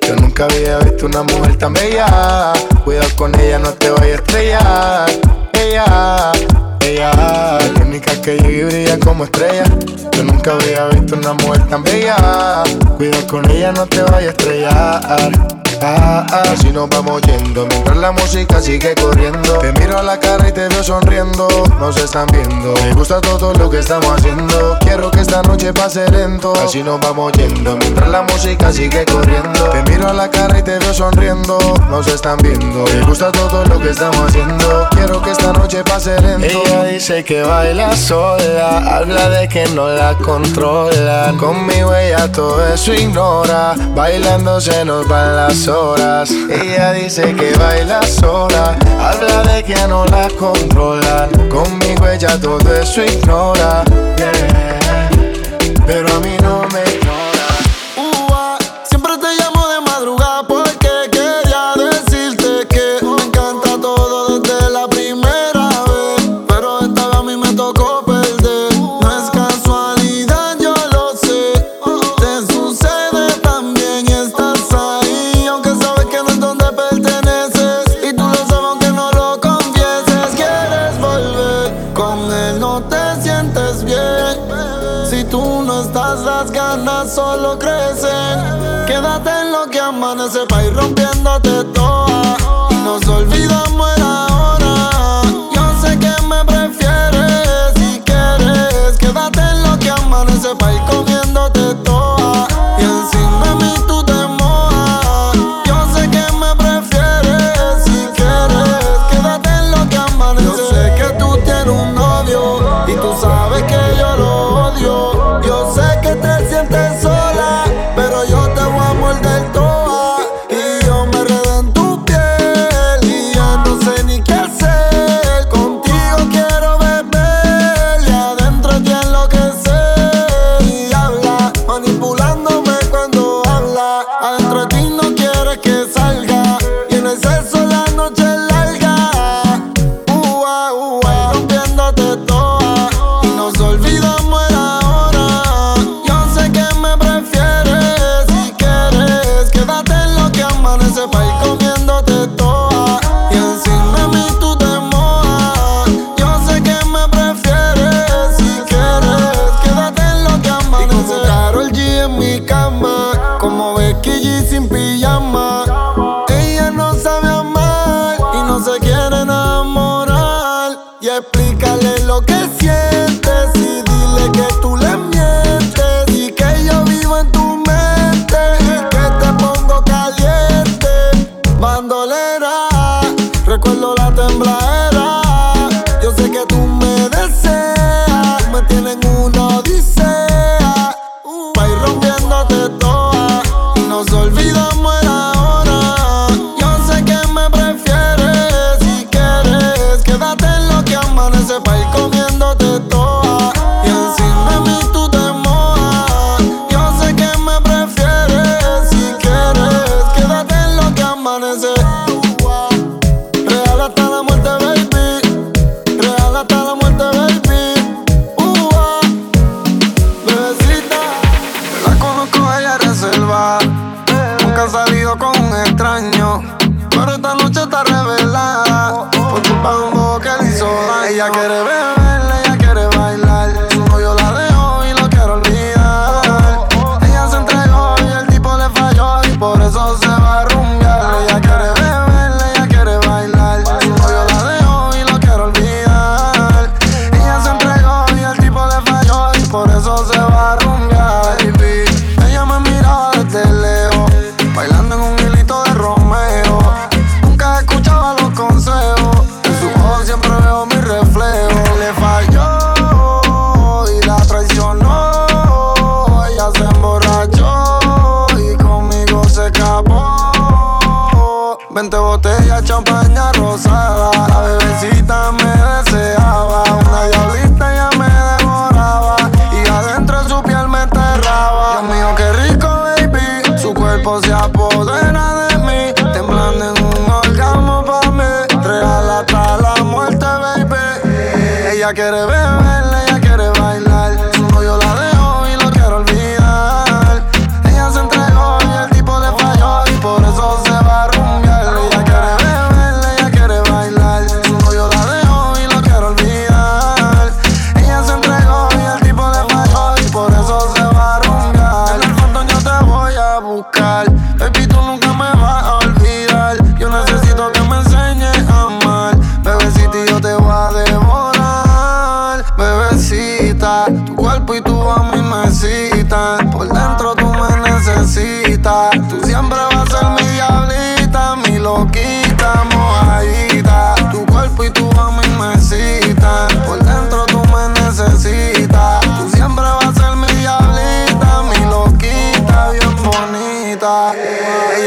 yo nunca había visto una mujer tan bella. Cuidado con ella, no te vayas a estrellar. Ella, ella, la única que llega y brilla como estrella. Yo nunca había visto una mujer tan bella. Cuidado con ella, no te vayas a estrellar. Ah, ah, nos vamos yendo mientras la música sigue corriendo. Te miro a la cara y te veo sonriendo. Nos están viendo. Me gusta todo lo que estamos haciendo. Quiero que esta noche pase lento. Así nos vamos yendo mientras la música sigue corriendo. Te miro a la cara y te veo sonriendo. Nos están viendo. Me gusta todo lo que estamos haciendo. Quiero que esta noche pase lento. Ella dice que baila sola. Habla de que no la controlan. Conmigo ella todo eso ignora. Bailando se nos van las Ella dice que baila sola. Habla de que no la controlan. Conmigo ella todo eso ignora. yeah. Pero a mí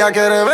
Ella quiere beber,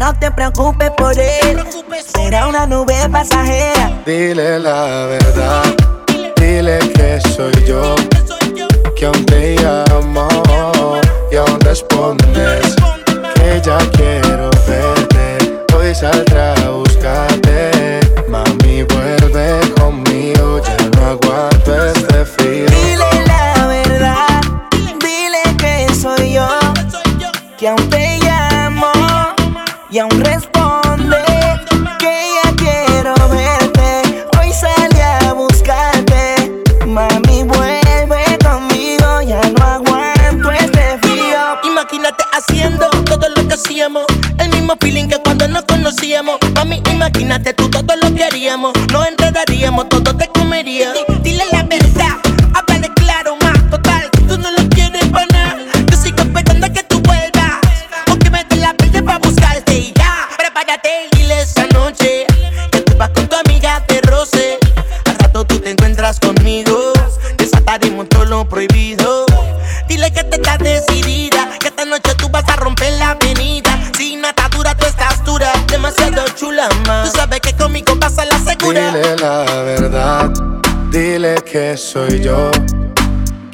no te preocupes por él, será una nube pasajera. Dile la verdad, dile que soy yo, que aún te llamo y aún respondes. Que ya quiero verte. Hoy saldrá a buscarte,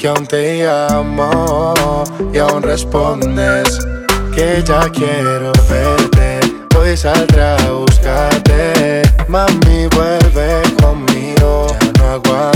que aún te llamo y aún respondes que ya quiero verte. Hoy saldré a buscarte, mami vuelve conmigo, ya no aguanto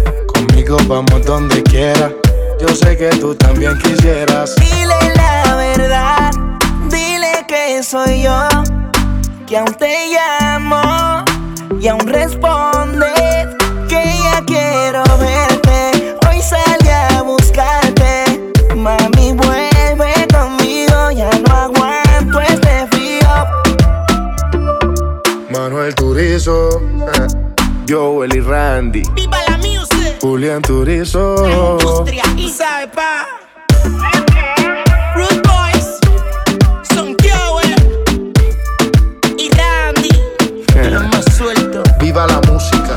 Conmigo vamos donde quiera. Yo sé que tú también quisieras. Dile la verdad, dile que soy yo, que aún te llamo y aún respondes que ya quiero verte. Hoy salí a buscarte, mami vuelve conmigo, ya no aguanto este frío. Manuel Turizo, eh, Joel y Randy. ¡Viva la music! Julián Turizo. Industria, y sabe pa. Rude Boys, son Joel y Randy. Los más sueltos. Viva la música.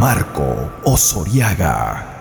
Marco Osoriaga.